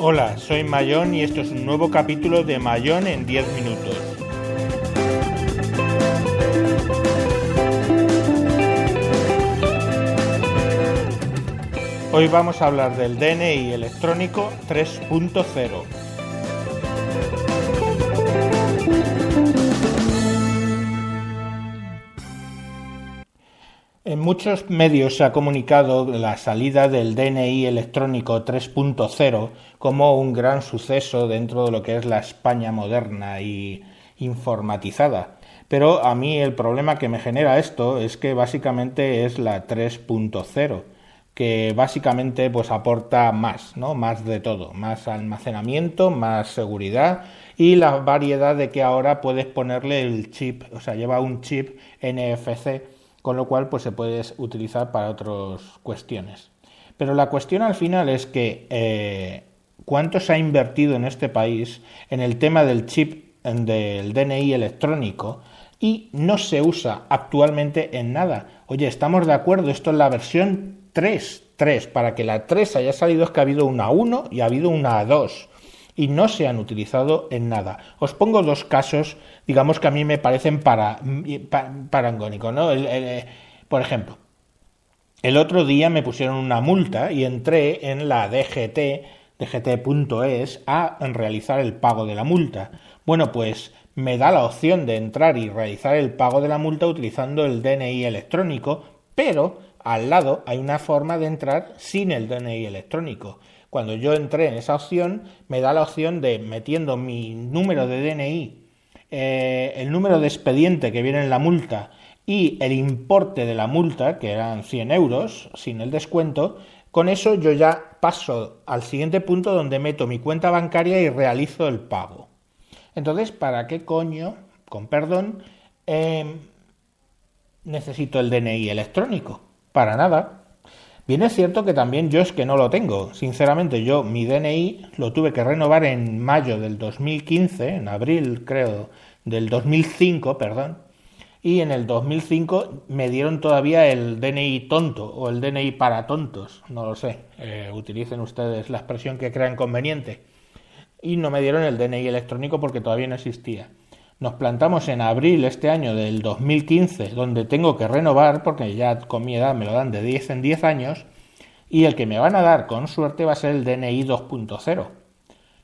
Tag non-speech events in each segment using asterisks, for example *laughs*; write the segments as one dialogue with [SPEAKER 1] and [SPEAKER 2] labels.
[SPEAKER 1] Hola, soy Mayón y esto es un nuevo capítulo de Mayón en 10 minutos. Hoy vamos a hablar del DNI electrónico 3.0. En muchos medios se ha comunicado la salida del DNI electrónico 3.0 como un gran suceso dentro de lo que es la España moderna y informatizada. Pero a mí el problema que me genera esto es que básicamente es la 3.0 que básicamente pues aporta más, ¿no? Más de todo, más almacenamiento, más seguridad y la variedad de que ahora puedes ponerle el chip, o sea, lleva un chip NFC, con lo cual pues se puede utilizar para otras cuestiones. Pero la cuestión al final es que eh, cuánto se ha invertido en este país en el tema del chip del DNI electrónico y no se usa actualmente en nada. Oye, estamos de acuerdo, esto es la versión 3, 3. Para que la 3 haya salido es que ha habido una 1 y ha habido una 2 y no se han utilizado en nada. Os pongo dos casos, digamos que a mí me parecen para, parangónicos, ¿no? Eh, por ejemplo, el otro día me pusieron una multa y entré en la DGT, dgt.es, a realizar el pago de la multa. Bueno, pues me da la opción de entrar y realizar el pago de la multa utilizando el DNI electrónico, pero al lado hay una forma de entrar sin el DNI electrónico. Cuando yo entré en esa opción, me da la opción de metiendo mi número de DNI, eh, el número de expediente que viene en la multa y el importe de la multa, que eran 100 euros, sin el descuento, con eso yo ya paso al siguiente punto donde meto mi cuenta bancaria y realizo el pago. Entonces, ¿para qué coño, con perdón, eh, necesito el DNI electrónico? Para nada. Bien es cierto que también yo es que no lo tengo. Sinceramente, yo mi DNI lo tuve que renovar en mayo del 2015, en abril creo, del 2005, perdón. Y en el 2005 me dieron todavía el DNI tonto o el DNI para tontos, no lo sé. Eh, utilicen ustedes la expresión que crean conveniente. Y no me dieron el DNI electrónico porque todavía no existía. Nos plantamos en abril este año del 2015, donde tengo que renovar, porque ya con mi edad me lo dan de 10 en 10 años, y el que me van a dar con suerte va a ser el DNI 2.0.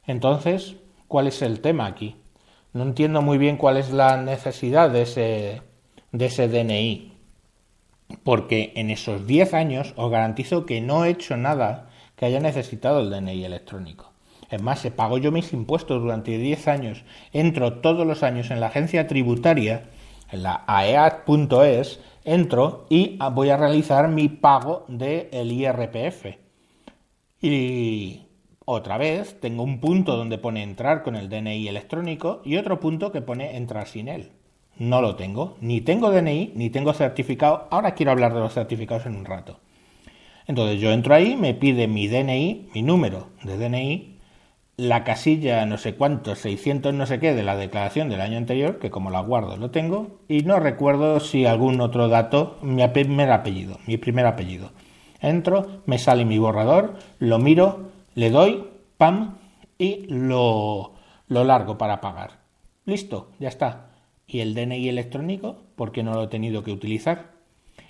[SPEAKER 1] Entonces, ¿cuál es el tema aquí? No entiendo muy bien cuál es la necesidad de ese, de ese DNI, porque en esos 10 años os garantizo que no he hecho nada que haya necesitado el DNI electrónico. Es más, se pago yo mis impuestos durante 10 años, entro todos los años en la agencia tributaria, en la aeat.es, entro y voy a realizar mi pago del IRPF. Y otra vez tengo un punto donde pone entrar con el DNI electrónico y otro punto que pone entrar sin él. No lo tengo, ni tengo DNI, ni tengo certificado. Ahora quiero hablar de los certificados en un rato. Entonces yo entro ahí, me pide mi DNI, mi número de DNI, la casilla no sé cuántos, 600 no sé qué de la declaración del año anterior, que como la guardo lo tengo, y no recuerdo si algún otro dato, mi primer apellido, mi primer apellido. Entro, me sale mi borrador, lo miro, le doy, pam, y lo, lo largo para pagar. Listo, ya está. ¿Y el DNI electrónico? ¿Por qué no lo he tenido que utilizar?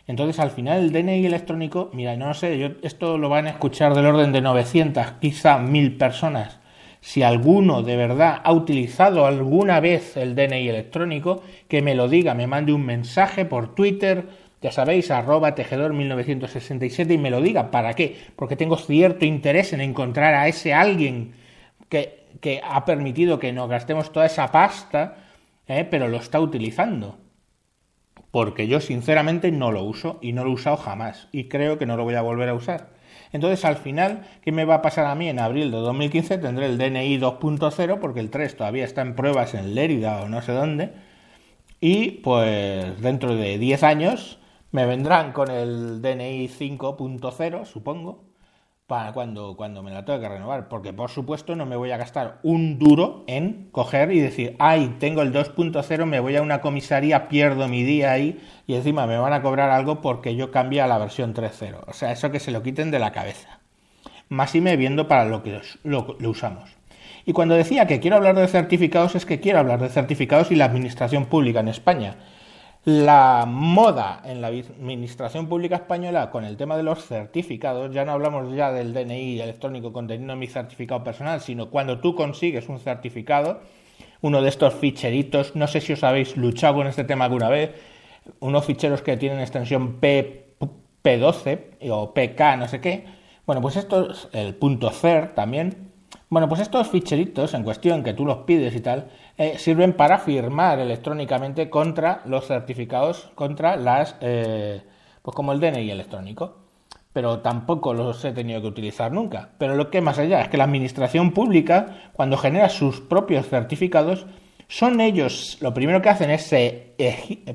[SPEAKER 1] Entonces, al final, el DNI electrónico, mira, no sé, yo, esto lo van a escuchar del orden de 900, quizá 1000 personas si alguno de verdad ha utilizado alguna vez el DNI electrónico, que me lo diga, me mande un mensaje por Twitter, ya sabéis, arroba tejedor 1967 y me lo diga. ¿Para qué? Porque tengo cierto interés en encontrar a ese alguien que, que ha permitido que nos gastemos toda esa pasta, ¿eh? pero lo está utilizando. Porque yo sinceramente no lo uso y no lo he usado jamás y creo que no lo voy a volver a usar. Entonces, al final, ¿qué me va a pasar a mí? En abril de 2015 tendré el DNI 2.0 porque el 3 todavía está en pruebas en Lérida o no sé dónde. Y pues dentro de 10 años me vendrán con el DNI 5.0, supongo. Para cuando, cuando me la tenga que renovar, porque por supuesto no me voy a gastar un duro en coger y decir, ay, tengo el 2.0, me voy a una comisaría, pierdo mi día ahí y encima me van a cobrar algo porque yo cambie a la versión 3.0. O sea, eso que se lo quiten de la cabeza. Más y me viendo para lo que lo, lo usamos. Y cuando decía que quiero hablar de certificados es que quiero hablar de certificados y la administración pública en España la moda en la administración pública española con el tema de los certificados, ya no hablamos ya del DNI electrónico conteniendo mi certificado personal, sino cuando tú consigues un certificado, uno de estos ficheritos, no sé si os habéis luchado con este tema alguna vez, unos ficheros que tienen extensión P, P12 o PK, no sé qué. Bueno, pues esto es el punto CER también. Bueno, pues estos ficheritos en cuestión que tú los pides y tal, eh, sirven para firmar electrónicamente contra los certificados, contra las, eh, pues como el DNI electrónico. Pero tampoco los he tenido que utilizar nunca. Pero lo que más allá es que la administración pública, cuando genera sus propios certificados, son ellos, lo primero que hacen es se,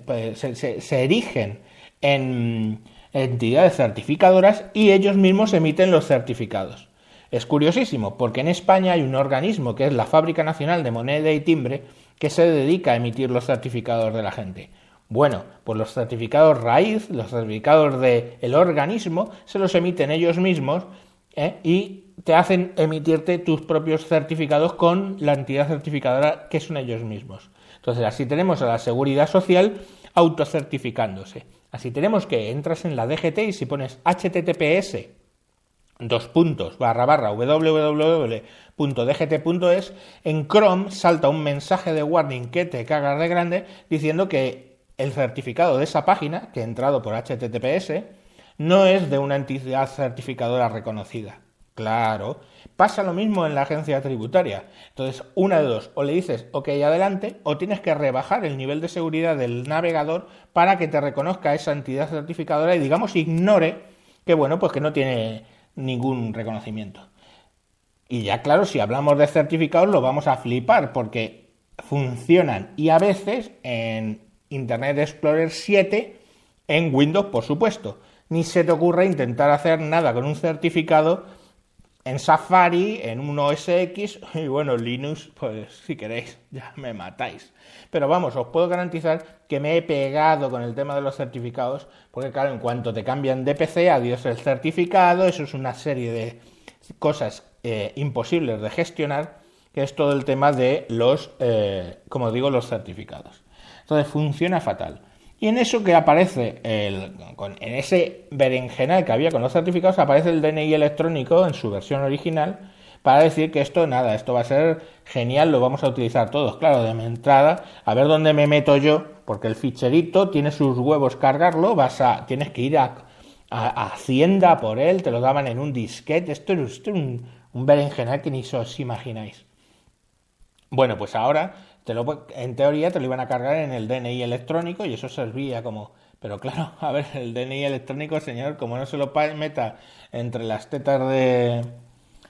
[SPEAKER 1] pues, se erigen en entidades certificadoras y ellos mismos emiten los certificados. Es curiosísimo, porque en España hay un organismo que es la Fábrica Nacional de Moneda y Timbre que se dedica a emitir los certificados de la gente. Bueno, pues los certificados raíz, los certificados del organismo, se los emiten ellos mismos ¿eh? y te hacen emitirte tus propios certificados con la entidad certificadora que son ellos mismos. Entonces, así tenemos a la seguridad social autocertificándose. Así tenemos que entras en la DGT y si pones HTTPS dos puntos barra barra www.dgt.es, en Chrome salta un mensaje de warning que te cagas de grande diciendo que el certificado de esa página, que ha entrado por HTTPS, no es de una entidad certificadora reconocida. Claro, pasa lo mismo en la agencia tributaria. Entonces, una de dos, o le dices, ok, adelante, o tienes que rebajar el nivel de seguridad del navegador para que te reconozca esa entidad certificadora y, digamos, ignore que, bueno, pues que no tiene ningún reconocimiento. Y ya claro, si hablamos de certificados lo vamos a flipar porque funcionan y a veces en Internet Explorer 7 en Windows, por supuesto. Ni se te ocurre intentar hacer nada con un certificado en Safari, en un OS X y bueno, Linux, pues si queréis, ya me matáis. Pero vamos, os puedo garantizar que me he pegado con el tema de los certificados, porque claro, en cuanto te cambian de PC, adiós el certificado, eso es una serie de cosas eh, imposibles de gestionar, que es todo el tema de los, eh, como digo, los certificados. Entonces funciona fatal. Y en eso que aparece, el, en ese berenjenal que había con los certificados, aparece el DNI electrónico en su versión original para decir que esto, nada, esto va a ser genial, lo vamos a utilizar todos. Claro, de entrada, a ver dónde me meto yo, porque el ficherito tiene sus huevos cargarlo, vas a, tienes que ir a, Hacienda por él, te lo daban en un disquete, esto es un, un berenjenal que ni os imagináis. Bueno, pues ahora en teoría te lo iban a cargar en el DNI electrónico y eso servía como... Pero claro, *laughs* a ver, el DNI electrónico, señor, como no se lo meta entre las tetas de,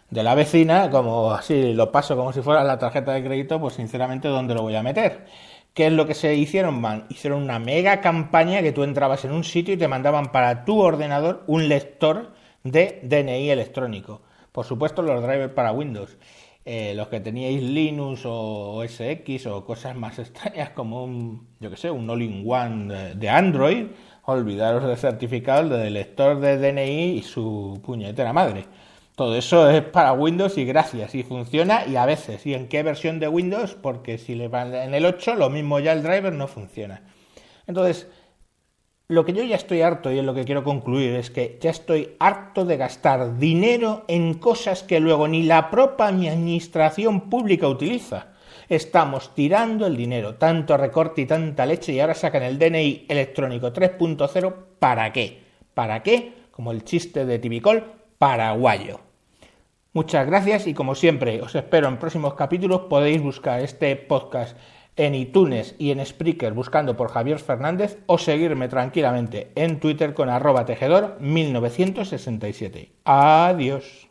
[SPEAKER 1] de la vecina, como así lo paso como si fuera la tarjeta de crédito, pues sinceramente, ¿dónde lo voy a meter? ¿Qué es lo que se hicieron? Man? Hicieron una mega campaña que tú entrabas en un sitio y te mandaban para tu ordenador un lector de DNI electrónico. Por supuesto, los drivers para Windows. Eh, los que teníais Linux o OS X o cosas más extrañas como un, yo que sé, un all-in-one de, Android, olvidaros de certificado del lector de DNI y su puñetera madre. Todo eso es para Windows y gracias, y funciona y a veces. ¿Y en qué versión de Windows? Porque si le van en el 8, lo mismo ya el driver no funciona. Entonces, lo que yo ya estoy harto y en lo que quiero concluir es que ya estoy harto de gastar dinero en cosas que luego ni la propia administración pública utiliza. Estamos tirando el dinero, tanto recorte y tanta leche y ahora sacan el DNI electrónico 3.0 ¿para qué? ¿Para qué? Como el chiste de Tibicol, paraguayo. Muchas gracias y como siempre os espero en próximos capítulos podéis buscar este podcast en iTunes y en Spreaker buscando por Javier Fernández o seguirme tranquilamente en Twitter con arroba tejedor 1967. Adiós.